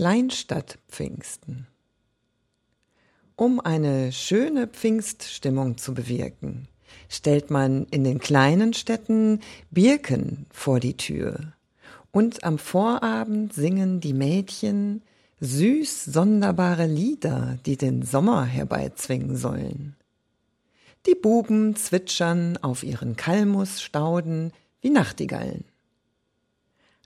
Kleinstadt-Pfingsten. Um eine schöne Pfingststimmung zu bewirken, stellt man in den kleinen Städten Birken vor die Tür. Und am Vorabend singen die Mädchen süß sonderbare Lieder, die den Sommer herbeizwingen sollen. Die Buben zwitschern auf ihren Kalmusstauden wie Nachtigallen.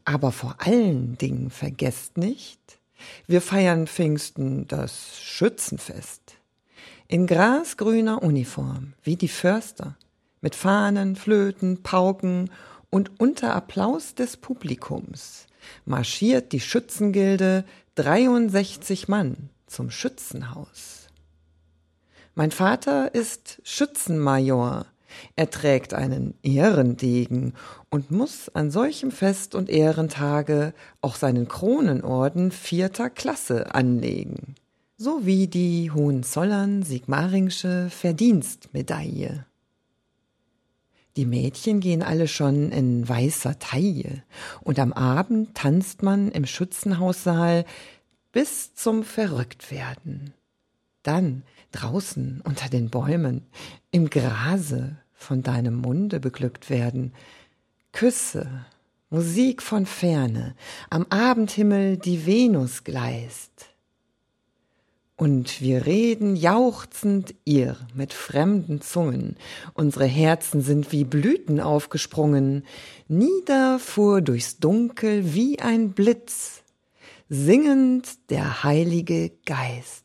Aber vor allen Dingen vergesst nicht, wir feiern Pfingsten das Schützenfest. In grasgrüner Uniform, wie die Förster, mit Fahnen, Flöten, Pauken und unter Applaus des Publikums marschiert die Schützengilde 63 Mann zum Schützenhaus. Mein Vater ist Schützenmajor. Er trägt einen Ehrendegen und muss an solchem Fest und Ehrentage auch seinen Kronenorden vierter Klasse anlegen, sowie die Hohenzollern-Sigmaringsche Verdienstmedaille. Die Mädchen gehen alle schon in weißer Taille, und am Abend tanzt man im Schützenhaussaal bis zum Verrücktwerden. Dann draußen unter den Bäumen, im Grase von deinem Munde beglückt werden, Küsse, Musik von ferne, am Abendhimmel die Venus gleist. Und wir reden jauchzend ihr mit fremden Zungen, unsere Herzen sind wie Blüten aufgesprungen, nieder fuhr durchs Dunkel wie ein Blitz, singend der Heilige Geist.